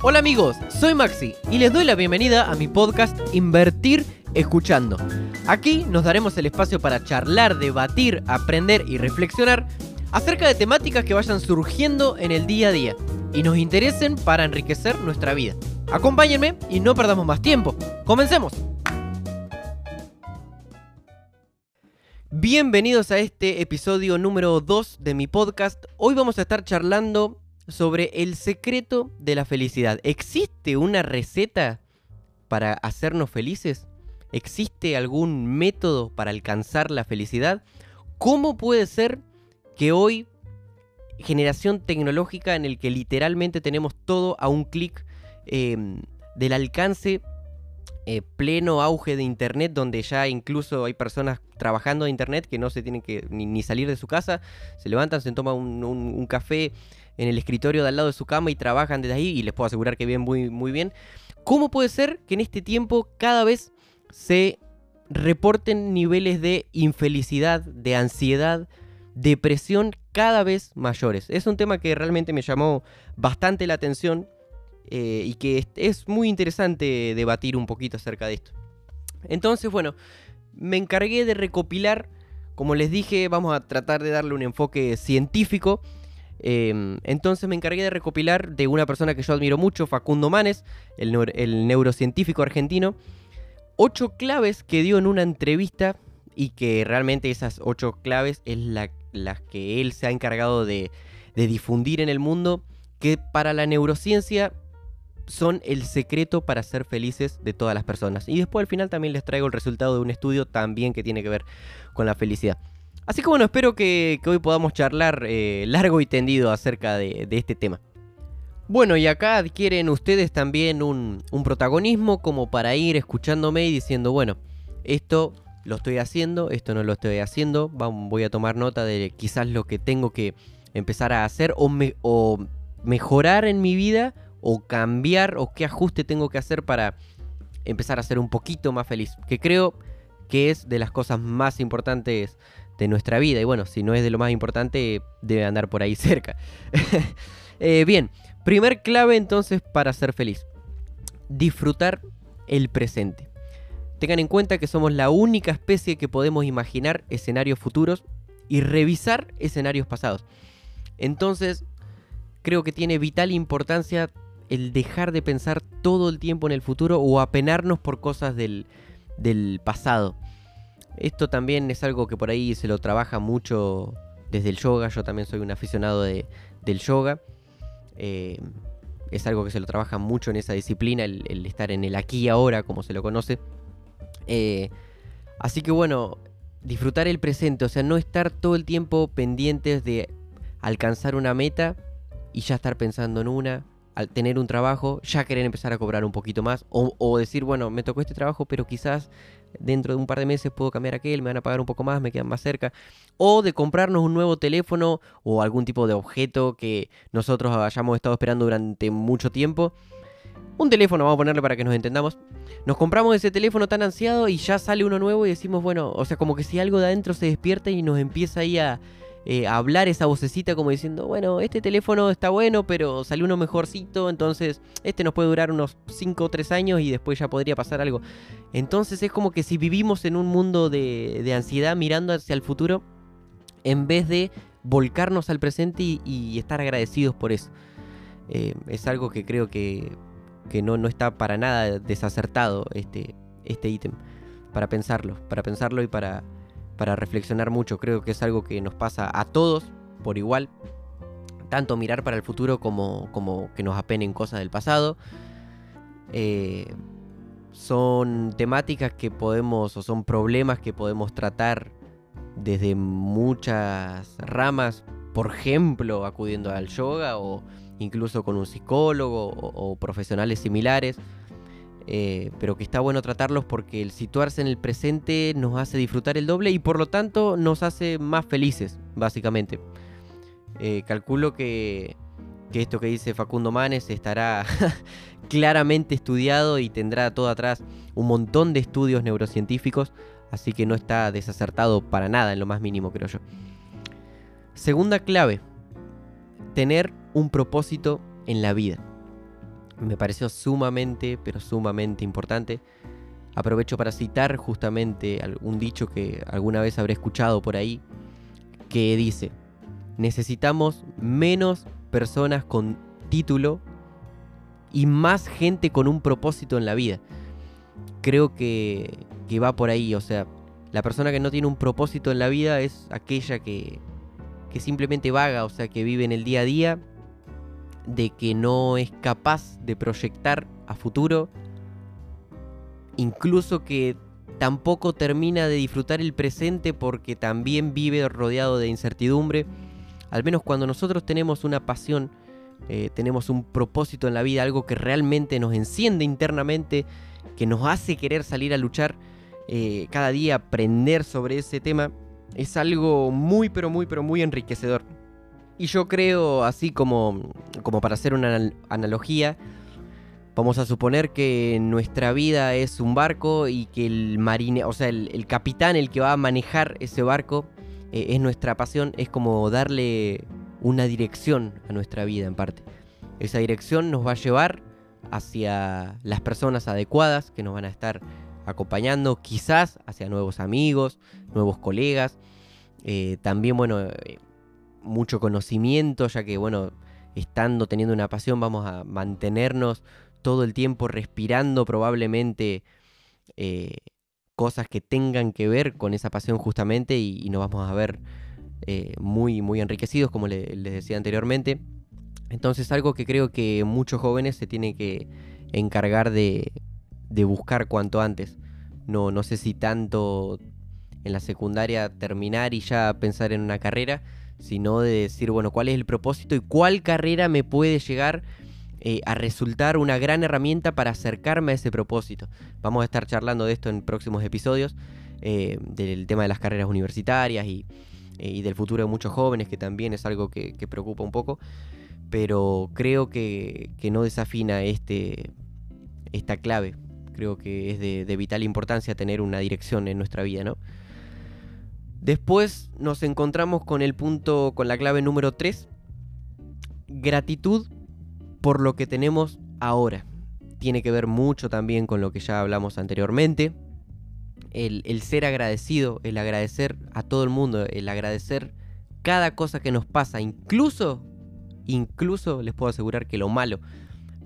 Hola amigos, soy Maxi y les doy la bienvenida a mi podcast Invertir Escuchando. Aquí nos daremos el espacio para charlar, debatir, aprender y reflexionar acerca de temáticas que vayan surgiendo en el día a día y nos interesen para enriquecer nuestra vida. Acompáñenme y no perdamos más tiempo. ¡Comencemos! Bienvenidos a este episodio número 2 de mi podcast. Hoy vamos a estar charlando sobre el secreto de la felicidad. ¿Existe una receta para hacernos felices? ¿Existe algún método para alcanzar la felicidad? ¿Cómo puede ser que hoy, generación tecnológica en el que literalmente tenemos todo a un clic em, del alcance eh, pleno auge de Internet, donde ya incluso hay personas trabajando en Internet que no se tienen que ni, salir de su casa, se levantan, se toman un café en el escritorio de al lado de su cama y trabajan desde ahí y les puedo asegurar que bien, muy, muy bien. ¿Cómo puede ser que en este tiempo cada vez se reporten niveles de infelicidad, de ansiedad, depresión cada vez mayores? Es un tema que realmente me llamó bastante la atención eh, y que es muy interesante debatir un poquito acerca de esto. Entonces, bueno, me encargué de recopilar, como les dije, vamos a tratar de darle un enfoque científico Em, entonces me encargué de recopilar de una persona que yo admiro mucho, Facundo Manes, el, neurocientífico argentino, ocho claves que dio en una entrevista y que realmente esas ocho claves es las que él se ha encargado de, difundir en el mundo, que para la neurociencia son el secreto para ser felices de todas las personas. Y después al final también les traigo el resultado de un estudio también que tiene que ver con la felicidad. Así que bueno, espero que, hoy podamos charlar eh, largo y tendido acerca de, este tema. Bueno, y acá adquieren ustedes también un, protagonismo como para ir escuchándome y diciendo, bueno, esto lo estoy haciendo, esto no lo estoy haciendo, voy a tomar nota de quizás lo que tengo que empezar a hacer o, o mejorar en mi vida o cambiar o qué ajuste tengo que hacer para empezar a ser un poquito más feliz. Que creo que es de las cosas más importantes de nuestra vida. Y bueno, si no es de lo más importante, debe andar por ahí cerca. Eh, bien, primer clave entonces para ser feliz. Disfrutar el presente. Tengan en cuenta que somos la única especie que podemos imaginar escenarios futuros y revisar escenarios pasados. Entonces, creo que tiene vital importancia el dejar de pensar todo el tiempo en el futuro o apenarnos por cosas del, del pasado. Esto también es algo que por ahí se lo trabaja mucho desde el yoga. Yo también soy un aficionado de, del yoga. Eh, es algo que se lo trabaja mucho en esa disciplina, el, estar en el aquí y ahora, como se lo conoce. Eh, así que bueno, disfrutar el presente, o sea, no estar todo el tiempo pendientes de alcanzar una meta y ya estar pensando en una, al tener un trabajo, ya querer empezar a cobrar un poquito más, o, o decir, bueno, me tocó este trabajo, pero quizás dentro de un par de meses puedo cambiar aquel, me van a pagar un poco más, me quedan más cerca. O de comprarnos un nuevo teléfono o algún tipo de objeto que nosotros hayamos estado esperando durante mucho tiempo. Un teléfono, vamos a ponerle para que nos entendamos. Nos compramos ese teléfono tan ansiado y ya sale uno nuevo y decimos, bueno, o sea, como que si algo de adentro se despierta y nos empieza ahí a, eh, hablar esa vocecita como diciendo, bueno, este teléfono está bueno, pero salió uno mejorcito, entonces este nos puede durar unos 5 o 3 años y después ya podría pasar algo. Entonces es como que si vivimos en un mundo de, ansiedad mirando hacia el futuro, en vez de volcarnos al presente y, estar agradecidos por eso. Eh, es algo que creo que, que no, no, está para nada desacertado este, este ítem. Para pensarlo, para pensarlo y para, para reflexionar mucho. Creo que es algo que nos pasa a todos por igual. Tanto mirar para el futuro como, como que nos apenen cosas del pasado. Eh, son temáticas que podemos o son problemas que podemos tratar desde muchas ramas. Por ejemplo, acudiendo al yoga o incluso con un psicólogo o profesionales similares. Eh, pero que está bueno tratarlos porque el situarse en el presente nos hace disfrutar el doble y por lo tanto nos hace más felices, básicamente. Eh, calculo que, esto que dice Facundo Manes estará claramente estudiado y tendrá todo atrás un montón de estudios neurocientíficos, así que no está desacertado para nada en lo más mínimo, creo yo. Segunda clave, tener un propósito en la vida. Me pareció sumamente, pero sumamente importante. Aprovecho para citar justamente un dicho que alguna vez habré escuchado por ahí, que dice, necesitamos menos personas con título y más gente con un propósito en la vida. Creo que, que va por ahí, o sea, la persona que no tiene un propósito en la vida es aquella que, que simplemente vaga, o sea, que vive en el día a día, de que no es capaz de proyectar a futuro, incluso que tampoco termina de disfrutar el presente porque también vive rodeado de incertidumbre. Al menos cuando nosotros tenemos una pasión, eh, tenemos un propósito en la vida, algo que realmente nos enciende internamente, que nos hace querer salir a luchar, eh, cada día aprender sobre ese tema, es algo muy, pero muy, pero muy enriquecedor. Y yo creo, así como, como para hacer una analogía, vamos a suponer que nuestra vida es un barco y que el marine, o sea, el, capitán, el que va a manejar ese barco, eh, es nuestra pasión, es como darle una dirección a nuestra vida en parte. Esa dirección nos va a llevar hacia las personas adecuadas que nos van a estar acompañando, quizás hacia nuevos amigos, nuevos colegas. Eh, también, bueno, eh, mucho conocimiento, ya que, bueno, estando teniendo una pasión, vamos a mantenernos todo el tiempo respirando probablemente eh, cosas que tengan que ver con esa pasión justamente y, nos vamos a ver muy, muy enriquecidos, como les decía anteriormente. Entonces algo que creo que muchos jóvenes se tienen que encargar de, de buscar cuanto antes. No, no sé si tanto en la secundaria terminar y ya pensar en una carrera, sino de decir, bueno, cuál es el propósito y cuál carrera me puede llegar eh, a resultar una gran herramienta para acercarme a ese propósito. Vamos a estar charlando de esto en próximos episodios, eh, del tema de las carreras universitarias y, eh, del futuro de muchos jóvenes, que también es algo que, preocupa un poco, pero creo que, que no desafina este, esta clave creo que es de, vital importancia tener una dirección en nuestra vida, ¿no? Después nos encontramos con el punto, con la clave número 3, gratitud por lo que tenemos ahora. Tiene que ver mucho también con lo que ya hablamos anteriormente. El, el, ser agradecido, el agradecer a todo el mundo, el agradecer cada cosa que nos pasa, incluso, incluso les puedo asegurar que lo malo.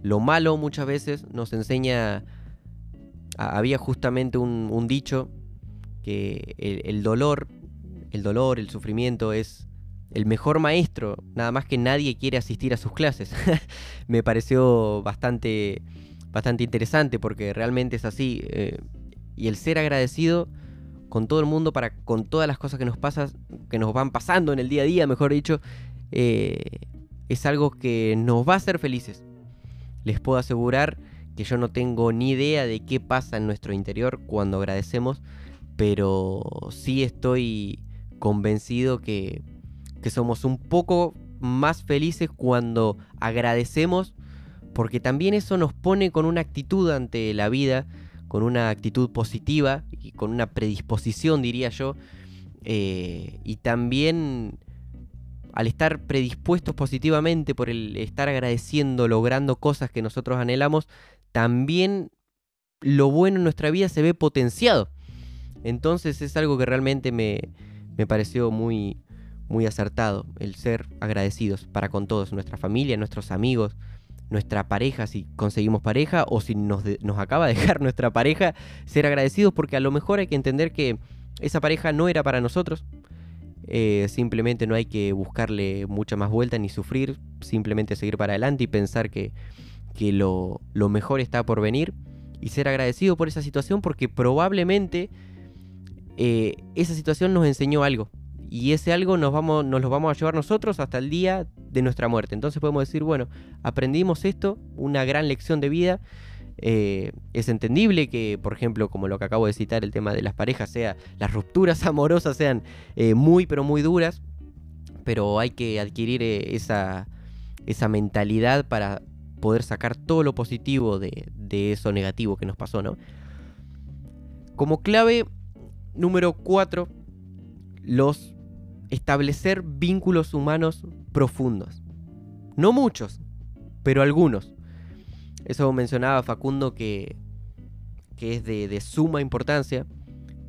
Lo malo muchas veces nos enseña había justamente un, dicho que el, dolor, el dolor, el sufrimiento es el mejor maestro, nada más que nadie quiere asistir a sus clases. Me pareció bastante, bastante interesante porque realmente es así. Eh, y el ser agradecido con todo el mundo para con todas las cosas que nos pasan, que nos van pasando en el día a día, mejor dicho, eh, es algo que nos va a hacer felices. Les puedo asegurar que yo no tengo ni idea de qué pasa en nuestro interior cuando agradecemos, pero sí estoy convencido que, que somos un poco más felices cuando agradecemos, porque también eso nos pone con una actitud ante la vida, con una actitud positiva y con una predisposición, diría yo, eh, y también al estar predispuestos positivamente por el estar agradeciendo, logrando cosas que nosotros anhelamos, también lo bueno en nuestra vida se ve potenciado. Entonces es algo que realmente me, pareció muy, muy acertado, el ser agradecidos para con todos, nuestra familia, nuestros amigos, nuestra pareja, si conseguimos pareja o si nos, nos acaba de dejar nuestra pareja, ser agradecidos porque a lo mejor hay que entender que esa pareja no era para nosotros. Eh, simplemente no hay que buscarle mucha más vuelta ni sufrir, simplemente seguir para adelante y pensar que que lo, mejor está por venir y ser agradecido por esa situación porque probablemente eh, esa situación nos enseñó algo y ese algo nos, vamos, nos lo vamos a llevar nosotros hasta el día de nuestra muerte. Entonces podemos decir, bueno, aprendimos esto, una gran lección de vida. Eh, es entendible que, por ejemplo, como lo que acabo de citar, el tema de las parejas, sea las rupturas amorosas sean eh, muy, pero muy duras, pero hay que adquirir esa, esa mentalidad para poder sacar todo lo positivo de, eso negativo que nos pasó, ¿no? Como clave número 4, los establecer vínculos humanos profundos. No muchos, pero algunos. Eso mencionaba Facundo que, que es de, suma importancia,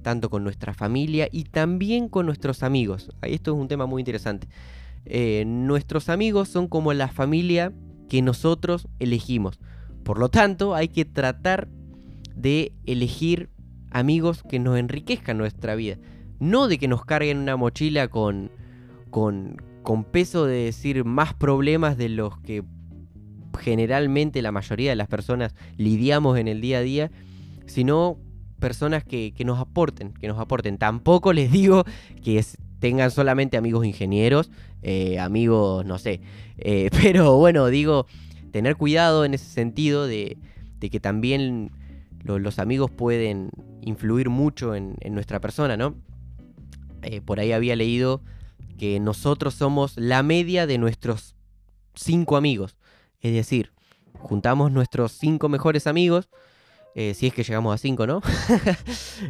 tanto con nuestra familia y también con nuestros amigos. Esto es un tema muy interesante. Eh, nuestros amigos son como la familia que nosotros elegimos. Por lo tanto, hay que tratar de elegir amigos que nos enriquezcan nuestra vida. No de que nos carguen una mochila con, con, con peso de decir más problemas de los que generalmente la mayoría de las personas lidiamos en el día a día, sino personas que, nos aporten, que nos aporten. Tampoco les digo que tengan solamente amigos ingenieros, eh, amigos, no sé, eh, pero bueno, digo, tener cuidado en ese sentido de, que también los amigos pueden influir mucho en, nuestra persona, ¿no? Eh, por ahí había leído que nosotros somos la media de nuestros cinco amigos. Es decir, juntamos nuestros cinco mejores amigos, eh, si es que llegamos a cinco, ¿no?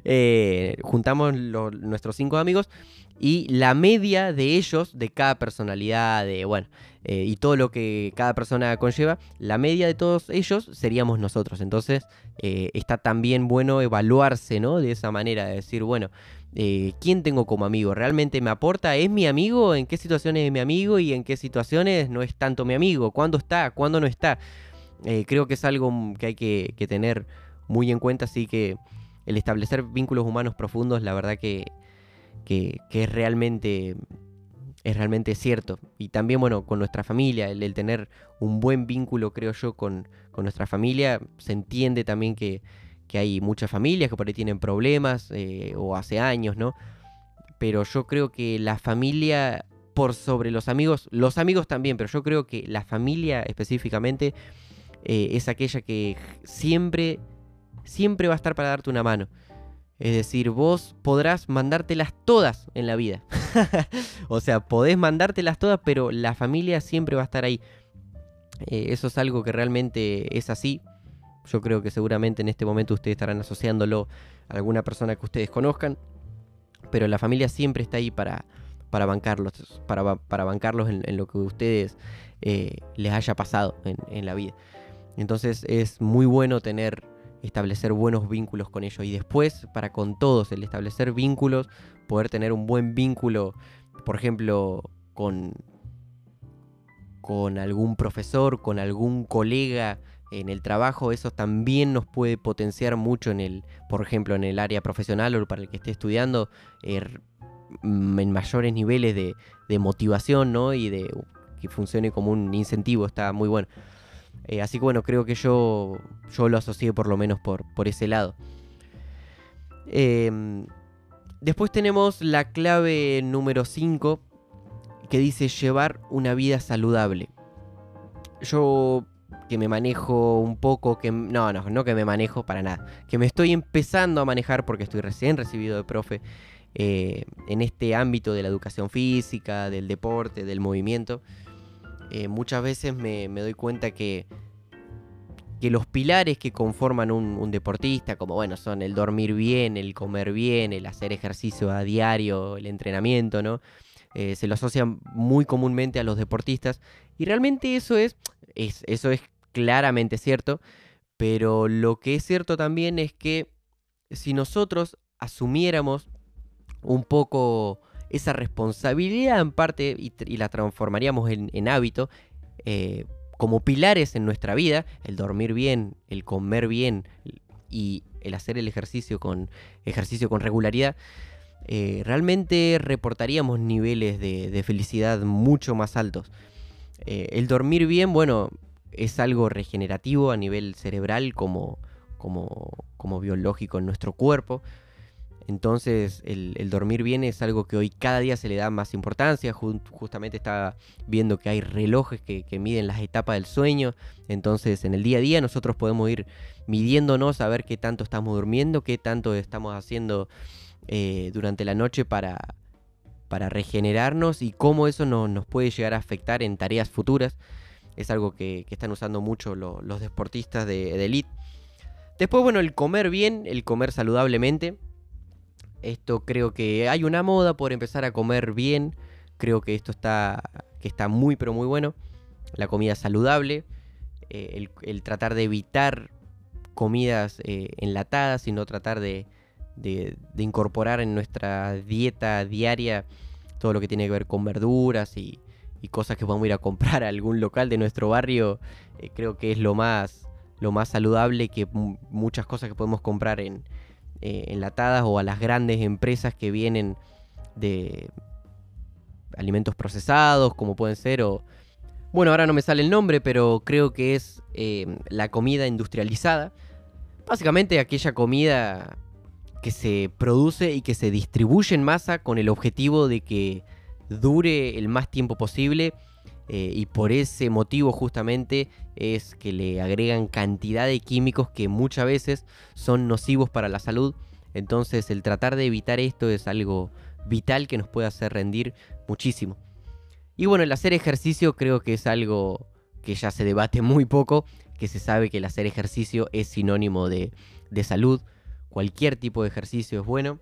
Eh, juntamos nuestros cinco amigos y la media de ellos, de cada personalidad, de bueno, eh, y todo lo que cada persona conlleva, la media de todos ellos seríamos nosotros. Entonces está también bueno evaluarse, ¿no? De esa manera, de decir, bueno, quién tengo como amigo, realmente me aporta, es mi amigo, en qué situaciones es mi amigo y en qué situaciones no es tanto mi amigo, cuándo está, cuándo no está. Creo que es algo que hay que, tener muy en cuenta, así que el establecer vínculos humanos profundos, la verdad que, que, es realmente es realmente cierto. Y también, bueno, con nuestra familia, el, tener un buen vínculo, creo yo, con, con, nuestra familia, se entiende también que, que hay muchas familias que por ahí tienen problemas eh, o hace años, ¿no? Pero yo creo que la familia por sobre los amigos, los amigos también, pero yo creo que la familia específicamente eh, es aquella que siempre, siempre va a estar para darte una mano. Es decir, vos podrás mandártelas todas en la vida. o sea, podés mandártelas todas, pero la familia siempre va a estar ahí. Eh, eso es algo que realmente es así. Yo creo que seguramente en este momento ustedes estarán asociándolo a alguna persona que ustedes conozcan. Pero la familia siempre está ahí para, para bancarlos, para, para bancarlos en, lo que ustedes eh, les haya pasado en, la vida. Entonces es muy bueno tener, establecer buenos vínculos con ellos. Y después, para con todos, el establecer vínculos, poder tener un buen vínculo, por ejemplo, con, con algún profesor, con algún colega en el trabajo, eso también nos puede potenciar mucho en el, por ejemplo, en el área profesional o para el que esté estudiando, er, mm, en mayores niveles de, motivación, ¿no? Y de que funcione como un incentivo, está muy bueno. Eh, así que bueno, creo que yo, yo lo asocié por lo menos por, por ese lado. Em, después tenemos la clave número 5 que dice llevar una vida saludable. Yo que me manejo un poco, que no, no, no que me manejo para nada, que me estoy empezando a manejar porque estoy recién recibido de profe eh, en este ámbito de la educación física, del deporte, del movimiento. Eh, muchas veces me, doy cuenta que, que los pilares que conforman un, deportista, como bueno, son el dormir bien, el comer bien, el hacer ejercicio a diario, el entrenamiento, ¿no? Eh, se lo asocian muy comúnmente a los deportistas. Y realmente eso es, es, eso es claramente cierto, pero lo que es cierto también es que si nosotros asumiéramos un poco esa responsabilidad en parte y, la transformaríamos en, hábito, eh, como pilares en nuestra vida, el dormir bien, el comer bien y el hacer el ejercicio con, ejercicio con regularidad, eh, realmente reportaríamos niveles de, felicidad mucho más altos. Eh, el dormir bien, bueno, es algo regenerativo a nivel cerebral como, como, como biológico en nuestro cuerpo. Entonces el, dormir bien es algo que hoy cada día se le da más importancia. justamente estaba viendo que hay relojes que, miden las etapas del sueño. Entonces en el día a día nosotros podemos ir midiéndonos a ver qué tanto estamos durmiendo, qué tanto estamos haciendo eh, durante la noche para, para regenerarnos y cómo eso nos puede llegar a afectar en tareas futuras es algo que, están usando mucho los deportistas de, elite. Después, bueno, el comer bien, el comer saludablemente. Esto creo que hay una moda por empezar a comer bien. Creo que esto está, que está muy, pero muy bueno. La comida saludable. eh, el, tratar de evitar comidas eh, enlatadas, sino tratar de, incorporar en nuestra dieta diaria todo lo que tiene que ver con verduras y, cosas que podemos ir a comprar a algún local de nuestro barrio, eh, creo que es lo más, lo más saludable que muchas cosas que podemos comprar en, enlatadas o a las grandes empresas que vienen de alimentos procesados, como pueden ser, o bueno, ahora no me sale el nombre, pero creo que es eh, la comida industrializada. Básicamente aquella comida que se produce y que se distribuye en masa con el objetivo de que dure el más tiempo posible eh, y por ese motivo justamente es que le agregan cantidad de químicos que muchas veces son nocivos para la salud. Entonces el tratar de evitar esto es algo vital que nos puede hacer rendir muchísimo. Y bueno, el hacer ejercicio creo que es algo que ya se debate muy poco, que se sabe que el hacer ejercicio es sinónimo de, salud. Cualquier tipo de ejercicio es bueno.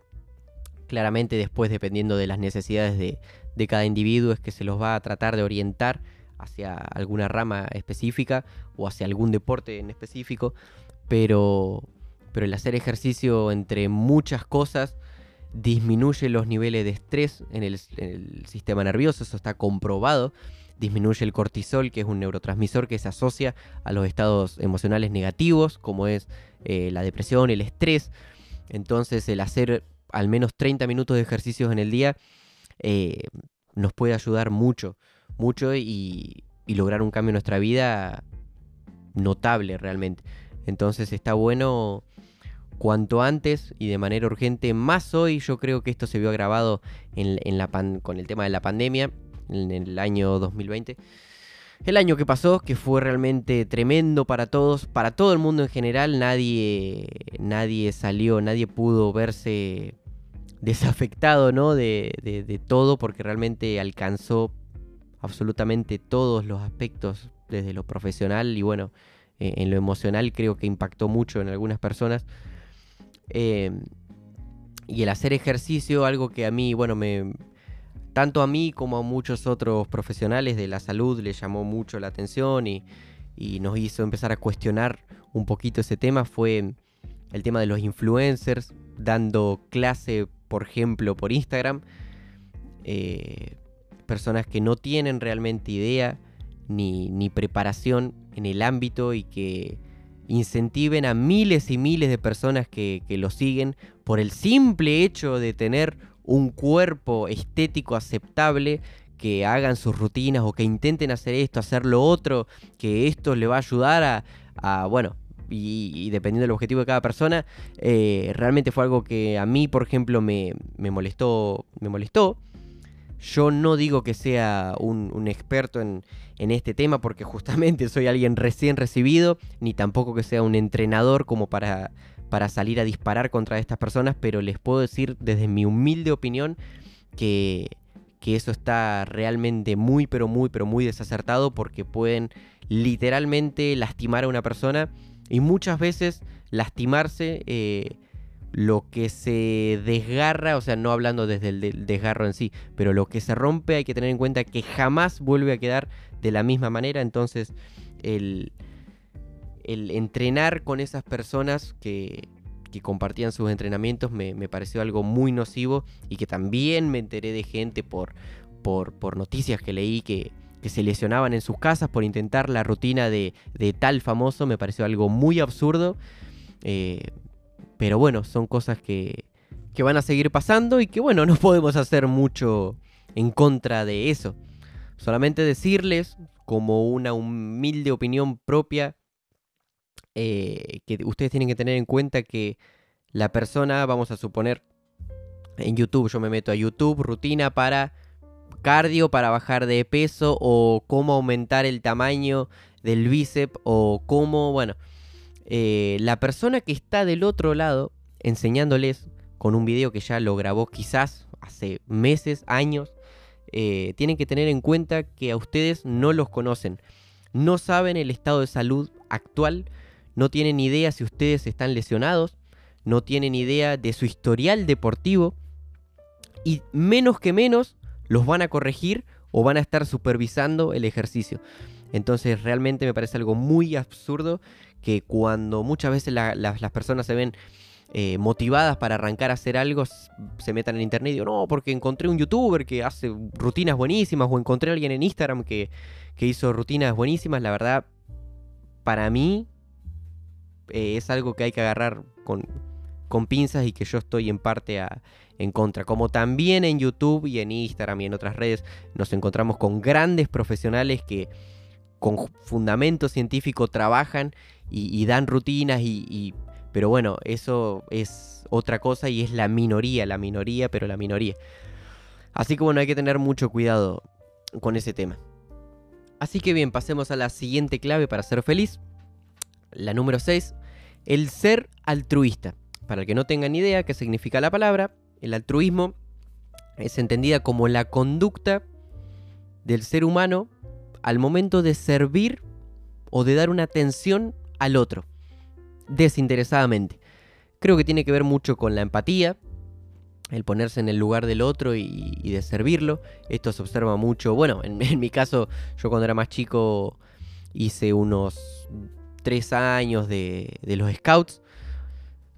Claramente después, dependiendo de las necesidades de, cada individuo, es que se los va a tratar de orientar hacia alguna rama específica o hacia algún deporte en específico. Pero, pero el hacer ejercicio entre muchas cosas disminuye los niveles de estrés en el, sistema nervioso, eso está comprobado. Disminuye el cortisol, que es un neurotransmisor que se asocia a los estados emocionales negativos, como es eh, la depresión, el estrés. Entonces el hacer al menos 30 minutos de ejercicios en el día eh, nos puede ayudar mucho, mucho y, lograr un cambio en nuestra vida notable realmente. Entonces está bueno cuanto antes y de manera urgente, más hoy yo creo que esto se vio agravado en, la con el tema de la pandemia en el año 2020. El año que pasó, que fue realmente tremendo para todos, para todo el mundo en general, nadie, nadie salió, nadie pudo verse desafectado ¿no? de, de todo porque realmente alcanzó absolutamente todos los aspectos desde lo profesional y bueno, eh, en lo emocional creo que impactó mucho en algunas personas. Em, y el hacer ejercicio, algo que a mí, bueno, me, tanto a mí como a muchos otros profesionales de la salud le llamó mucho la atención y, nos hizo empezar a cuestionar un poquito ese tema, fue el tema de los influencers, dando clase, por ejemplo, por Instagram. Eh, personas que no tienen realmente idea ni, ni preparación en el ámbito y que incentiven a miles y miles de personas que, lo siguen por el simple hecho de tener un cuerpo estético aceptable, que hagan sus rutinas o que intenten hacer esto, hacer lo otro, que esto le va a ayudar a, bueno, y, dependiendo del objetivo de cada persona, eh, realmente fue algo que a mí, por ejemplo, me, molestó, me molestó. Yo no digo que sea un experto en, en este tema porque justamente soy alguien recién recibido, ni tampoco que sea un entrenador como para, para salir a disparar contra estas personas, pero les puedo decir desde mi humilde opinión que, que eso está realmente muy, pero muy, pero muy desacertado porque pueden literalmente lastimar a una persona y muchas veces lastimarse eh, lo que se desgarra, o sea, no hablando desde el desgarro en sí, pero lo que se rompe hay que tener en cuenta que jamás vuelve a quedar de la misma manera. Entonces, el, entrenar con esas personas que, que compartían sus entrenamientos me, pareció algo muy nocivo y que también me enteré de gente por, por noticias que leí que, que, se lesionaban en sus casas por intentar la rutina de, de tal famoso. Me pareció algo muy absurdo. Eh, pero bueno, son cosas que, que van a seguir pasando y que bueno, no podemos hacer mucho en contra de eso. Solamente decirles, como una humilde opinión propia, eh, que ustedes tienen que tener en cuenta que la persona, vamos a suponer, en YouTube, yo me meto a YouTube, rutina para cardio, para bajar de peso, o cómo aumentar el tamaño del bíceps, o cómo, bueno, eh, la persona que está del otro lado enseñándoles con un video que ya lo grabó quizás hace meses, años, eh, tienen que tener en cuenta que a ustedes no los conocen, no saben el estado de salud actual, no tienen idea si ustedes están lesionados, no tienen idea de su historial deportivo y menos que menos los van a corregir o van a estar supervisando el ejercicio. Entonces realmente me parece algo muy absurdo que cuando muchas veces las personas se ven eh, motivadas para arrancar a hacer algo, se metan en internet y digo, no, porque encontré un youtuber que hace rutinas buenísimas o encontré a alguien en Instagram que, hizo rutinas buenísimas. La verdad, para mí eh, es algo que hay que agarrar con, con pinzas y que yo estoy en parte en contra. Como también en YouTube y en Instagram y en otras redes nos encontramos con grandes profesionales que con fundamento científico trabajan y, dan rutinas y, Pero bueno, eso es otra cosa y es la minoría, la minoría, pero la minoría. Así que bueno, hay que tener mucho cuidado con ese tema. Así que bien, pasemos a la siguiente clave para ser feliz. La número 6, el ser altruista. Para el que no tenga ni idea qué significa la palabra, el altruismo es entendida como la conducta del ser humano al momento de servir o de dar una atención al otro, desinteresadamente. Creo que tiene que ver mucho con la empatía, el ponerse en el lugar del otro y, de servirlo. Esto se observa mucho, bueno, en, mi caso, yo cuando era más chico hice unos tres años de, los scouts,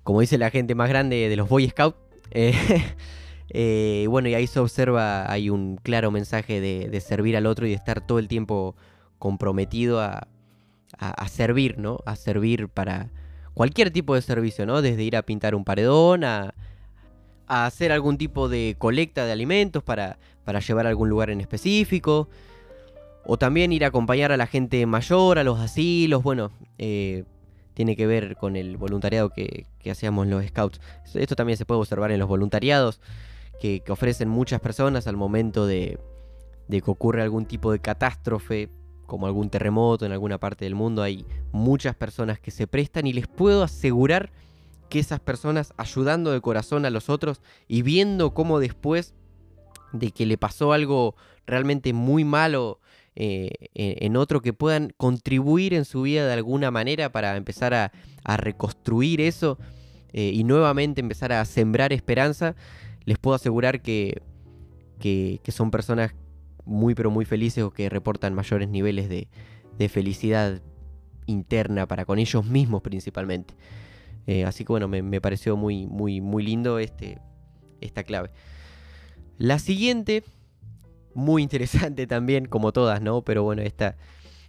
como dice la gente más grande de los Boy Scouts. Eh, eh, bueno, y ahí se observa, hay un claro mensaje de, servir al otro y de estar todo el tiempo comprometido a, servir, ¿no? A servir para cualquier tipo de servicio, ¿no? Desde ir a pintar un paredón, a, a hacer algún tipo de colecta de alimentos para, para llevar a algún lugar en específico. O también ir a acompañar a la gente mayor, a los asilos, bueno, eh, tiene que ver con el voluntariado que, hacíamos los scouts. Esto también se puede observar en los voluntariados que, que ofrecen muchas personas al momento de, de, que ocurre algún tipo de catástrofe como algún terremoto en alguna parte del mundo, hay muchas personas que se prestan y les puedo asegurar que esas personas ayudando de corazón a los otros y viendo cómo después de que le pasó algo realmente muy malo eh, en otro que puedan contribuir en su vida de alguna manera para empezar a, reconstruir eso eh, y nuevamente empezar a sembrar esperanza, les puedo asegurar que, son personas muy pero muy felices o que reportan mayores niveles de, felicidad interna para con ellos mismos principalmente. Eh, así que bueno, me, pareció muy, muy, muy lindo este, esta clave. La siguiente, muy interesante también, como todas, ¿no? Pero bueno, esta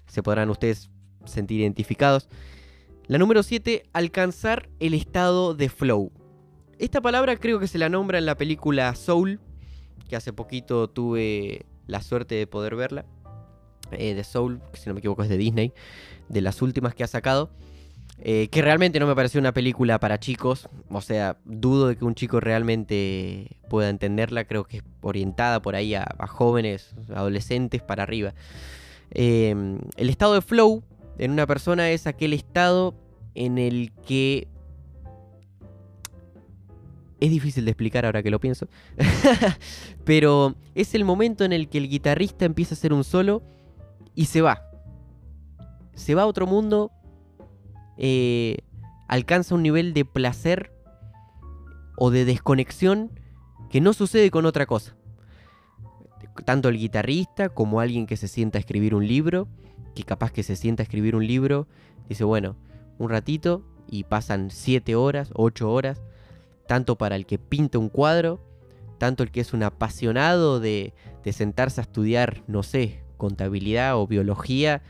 se podrán ustedes sentir identificados. La número 7, alcanzar el estado de flow. Esta palabra creo que se la nombra en la película Soul, que hace poquito tuve la suerte de poder verla. Eh, de Soul, si no me equivoco es de Disney, de las últimas que ha sacado. Eh, que realmente no me pareció una película para chicos. O sea, dudo de que un chico realmente pueda entenderla. Creo que es orientada por ahí a, jóvenes, adolescentes para arriba. Em, el estado de flow en una persona es aquel estado en el que es difícil de explicar ahora que lo pienso. Pero es el momento en el que el guitarrista empieza a hacer un solo y se va. Se va a otro mundo. Eh, alcanza un nivel de placer o de desconexión que no sucede con otra cosa. Tanto el guitarrista como alguien que se sienta a escribir un libro, que capaz que se sienta a escribir un libro, dice, bueno, un ratito y pasan 7 horas, 8 horas tanto para el que pinta un cuadro, tanto el que es un apasionado de, sentarse a estudiar, no sé, contabilidad o biología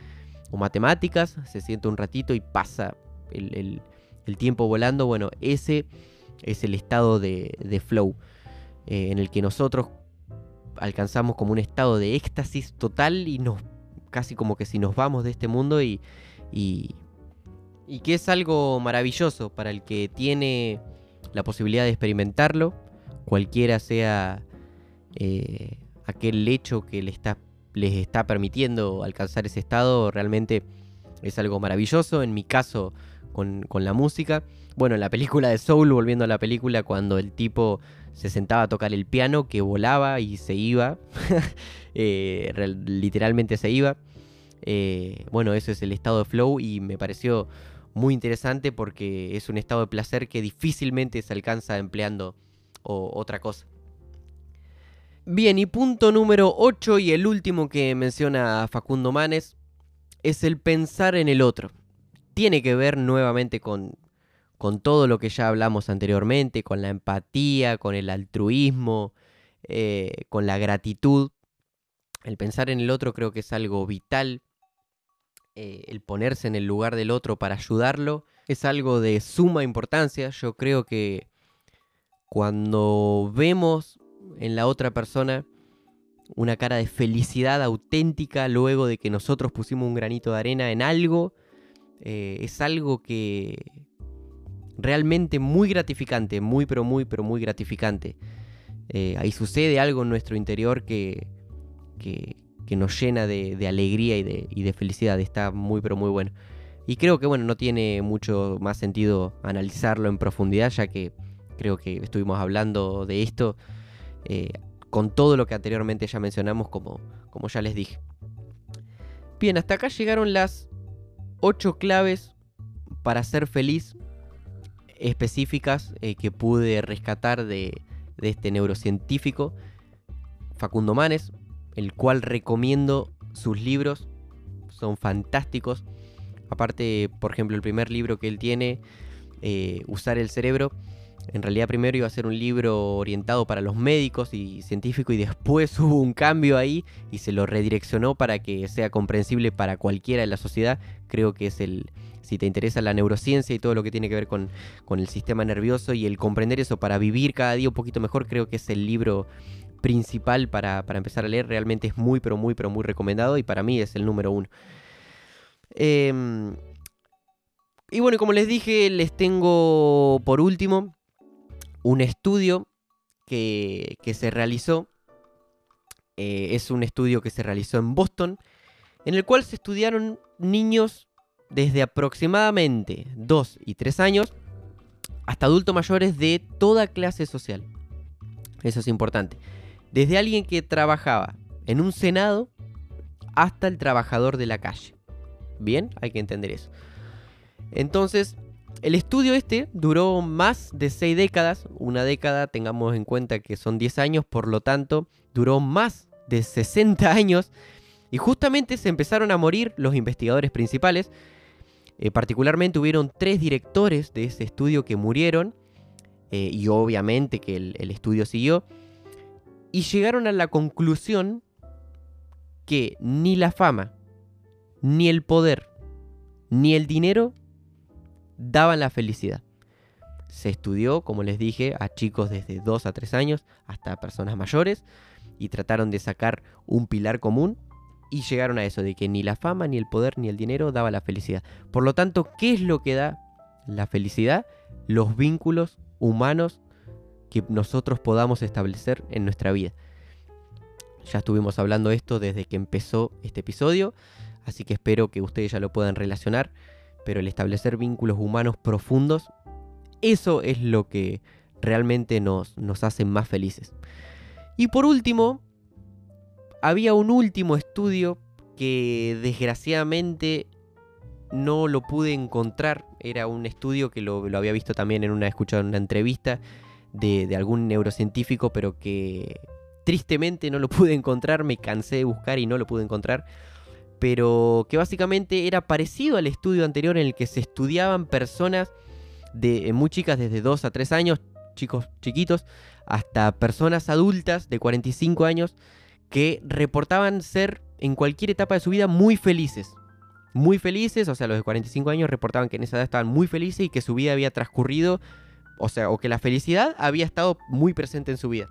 o matemáticas, se sienta un ratito y pasa el, tiempo volando, bueno, ese es el estado de, flow eh, en el que nosotros alcanzamos como un estado de éxtasis total y nos casi como que si nos vamos de este mundo y, y, y que es algo maravilloso para el que tiene la posibilidad de experimentarlo, cualquiera sea eh, aquel hecho que les está, les está permitiendo alcanzar ese estado, realmente es algo maravilloso. En mi caso, con, la música. Bueno, en la película de Soul, volviendo a la película, cuando el tipo se sentaba a tocar el piano, que volaba y se iba, eh, literalmente se iba. Eh, bueno, eso es el estado de flow y me pareció muy interesante porque es un estado de placer que difícilmente se alcanza empleando otra cosa. Bien, y punto número 8 y el último que menciona Facundo Manes es el pensar en el otro. Tiene que ver nuevamente con, con todo lo que ya hablamos anteriormente, con la empatía, con el altruismo, eh, con la gratitud. El pensar en el otro creo que es algo vital. Eh, el ponerse en el lugar del otro para ayudarlo es algo de suma importancia. Yo creo que cuando vemos en la otra persona una cara de felicidad auténtica luego de que nosotros pusimos un granito de arena en algo. Eh, es algo que realmente muy gratificante, muy pero muy pero muy gratificante. Eh, ahí sucede algo en nuestro interior que, que, nos llena de, alegría y de, y de, felicidad. Está muy pero muy bueno. Y creo que bueno, no tiene mucho más sentido analizarlo en profundidad, ya que creo que estuvimos hablando de esto eh, con todo lo que anteriormente ya mencionamos, como, como ya les dije. Bien, hasta acá llegaron las 8 claves para ser feliz específicas eh, que pude rescatar de, de este neurocientífico, Facundo Manes, el cual recomiendo sus libros, son fantásticos. Aparte, por ejemplo, el primer libro que él tiene, eh, Usar el Cerebro, en realidad primero iba a ser un libro orientado para los médicos y científicos y después hubo un cambio ahí y se lo redireccionó para que sea comprensible para cualquiera de la sociedad. Creo que es el, si te interesa la neurociencia y todo lo que tiene que ver con, el sistema nervioso y el comprender eso para vivir cada día un poquito mejor, creo que es el libro principal para, empezar a leer. Realmente es muy, pero muy, pero muy recomendado y para mí es el número uno. Em, y bueno, como les dije, les tengo por último un estudio que, se realizó. Eh, es un estudio que se realizó en Boston, en el cual se estudiaron niños desde aproximadamente 2 y 3 años hasta adultos mayores de toda clase social. Eso es importante. Desde alguien que trabajaba en un senado hasta el trabajador de la calle. Bien, hay que entender eso. Entonces, el estudio este duró más de 6 décadas, una década tengamos en cuenta que son 10 años, por lo tanto duró más de 60 años y justamente se empezaron a morir los investigadores principales. Eh, particularmente hubieron tres directores de ese estudio que murieron eh, y obviamente que el estudio siguió y llegaron a la conclusión que ni la fama, ni el poder, ni el dinero daban la felicidad. Se estudió, como les dije, a chicos desde 2 a 3 años hasta personas mayores y trataron de sacar un pilar común y llegaron a eso, de que ni la fama, ni el poder, ni el dinero daba la felicidad. Por lo tanto, ¿qué es lo que da la felicidad? Los vínculos humanos que nosotros podamos establecer en nuestra vida. Ya estuvimos hablando de esto desde que empezó este episodio, así que espero que ustedes ya lo puedan relacionar pero el establecer vínculos humanos profundos, eso es lo que realmente nos, nos hace más felices. Y por último, había un último estudio que desgraciadamente no lo pude encontrar. Era un estudio que lo, había visto también en una, escuchado en una entrevista de, de, algún neurocientífico, pero que tristemente no lo pude encontrar. Me cansé de buscar y no lo pude encontrar pero que básicamente era parecido al estudio anterior en el que se estudiaban personas de, eh, muy chicas desde 2 a 3 años, chicos chiquitos, hasta personas adultas de 45 años que reportaban ser en cualquier etapa de su vida muy felices. Muy felices, o sea, los de 45 años reportaban que en esa edad estaban muy felices y que su vida había transcurrido, o sea, o que la felicidad había estado muy presente en su vida.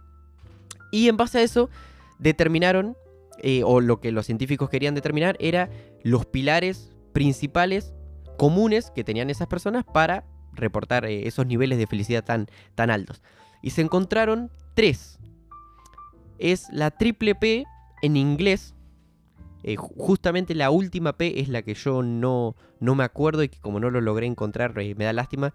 Y en base a eso determinaron eh, o lo que los científicos querían determinar era los pilares principales comunes que tenían esas personas para reportar eh, esos niveles de felicidad tan, tan altos. Y se encontraron tres. Es la triple P en inglés. Eh, justamente la última P es la que yo no, no me acuerdo y que como no lo logré encontrar me da lástima.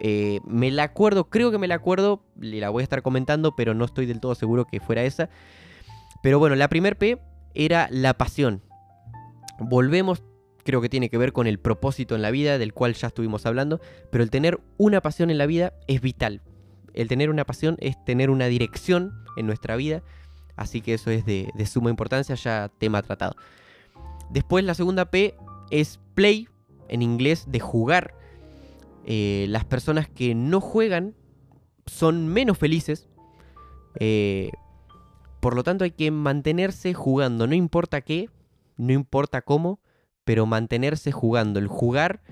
me la acuerdo, creo que me la acuerdo, la voy a estar comentando, pero no estoy del todo seguro que fuera esa. Pero bueno, la primer P era la pasión. Volvemos, creo que tiene que ver con el propósito en la vida, del cual ya estuvimos hablando, pero el tener una pasión en la vida es vital. El tener una pasión es tener una dirección en nuestra vida Así que eso es de, suma importancia, ya tema tratado. Después la segunda P es play, en inglés de jugar. Eh, las personas que no juegan son menos felices. Eh, por lo tanto hay que mantenerse jugando, no importa qué, no importa cómo, pero mantenerse jugando. El jugar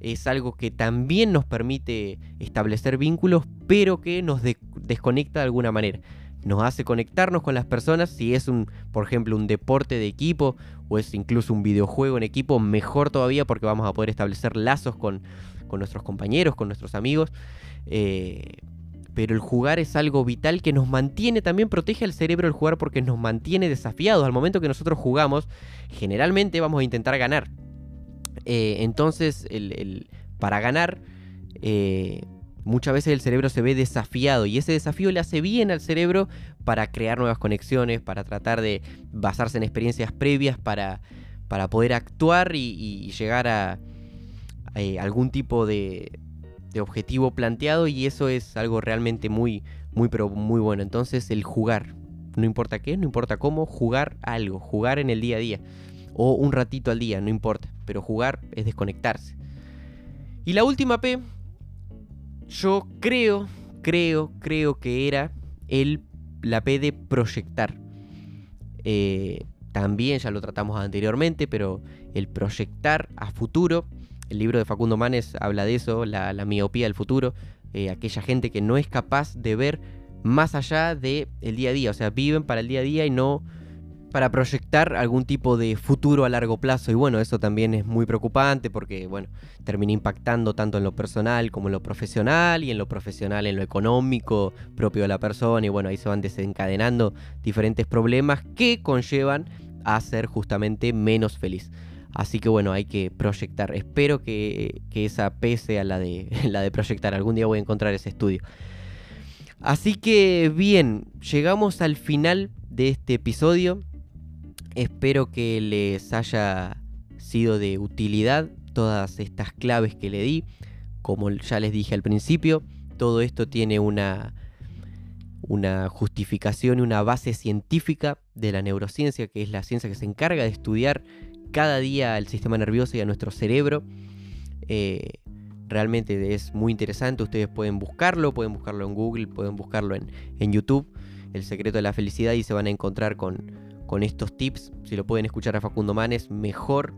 es algo que también nos permite establecer vínculos, pero que nos desconecta de alguna manera. Nos hace conectarnos con las personas, si es un, por ejemplo, un deporte de equipo o es incluso un videojuego en equipo, mejor todavía porque vamos a poder establecer lazos con, nuestros compañeros, con nuestros amigos. Eh, pero el jugar es algo vital que nos mantiene, también protege al cerebro el jugar porque nos mantiene desafiados. Al momento que nosotros jugamos, generalmente vamos a intentar ganar. Eh, entonces, el, para ganar, eh, muchas veces el cerebro se ve desafiado y ese desafío le hace bien al cerebro para crear nuevas conexiones, para tratar de basarse en experiencias previas, para, para poder actuar y, llegar a eh, algún tipo de, de objetivo planteado y eso es algo realmente muy, muy, pero muy bueno. Entonces el jugar, no importa qué, no importa cómo, jugar algo, jugar en el día a día o un ratito al día, no importa, pero jugar es desconectarse. Y la última P, yo creo, creo, creo que era el, la P de proyectar. Eh, también ya lo tratamos anteriormente, pero el proyectar a futuro el libro de Facundo Manes habla de eso, la, miopía del futuro, eh, aquella gente que no es capaz de ver más allá del el día a día, o sea, viven para el día a día y no para proyectar algún tipo de futuro a largo plazo. Y bueno, eso también es muy preocupante porque, bueno, termina impactando tanto en lo personal como en lo profesional y en lo profesional en lo económico propio de la persona. Y bueno, ahí se van desencadenando diferentes problemas que conllevan a ser justamente menos feliz. Así que bueno, hay que proyectar. Espero que, esa P sea la de, la de proyectar. Algún día voy a encontrar ese estudio. Así que bien, llegamos al final de este episodio. Espero que les haya sido de utilidad todas estas claves que le di. Como ya les dije al principio, todo esto tiene una, una justificación y una base científica de la neurociencia, que es la ciencia que se encarga de estudiar cada día al sistema nervioso y a nuestro cerebro. Eh, realmente es muy interesante. Ustedes pueden buscarlo, pueden buscarlo en Google, pueden buscarlo en, en YouTube. El secreto de la felicidad y se van a encontrar con, con estos tips. Si lo pueden escuchar a Facundo Manes, mejor.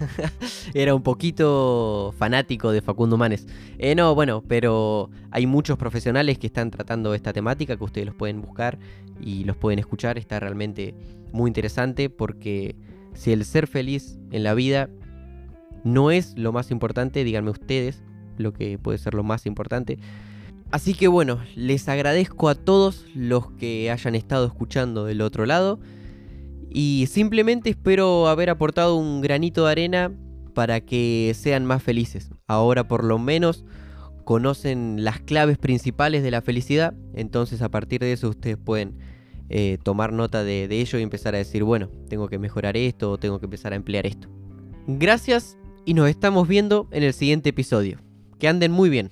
Era un poquito fanático de Facundo Manes. Eh, no, bueno, pero hay muchos profesionales que están tratando esta temática que ustedes los pueden buscar y los pueden escuchar. Está realmente muy interesante porque si el ser feliz en la vida no es lo más importante, díganme ustedes lo que puede ser lo más importante. Así que bueno, les agradezco a todos los que hayan estado escuchando del otro lado y simplemente espero haber aportado un granito de arena para que sean más felices. Ahora por lo menos conocen las claves principales de la felicidad, entonces a partir de eso ustedes pueden eh, tomar nota de, de ello y empezar a decir, bueno, tengo que mejorar esto o tengo que empezar a emplear esto. Gracias y nos estamos viendo en el siguiente episodio. Que anden muy bien.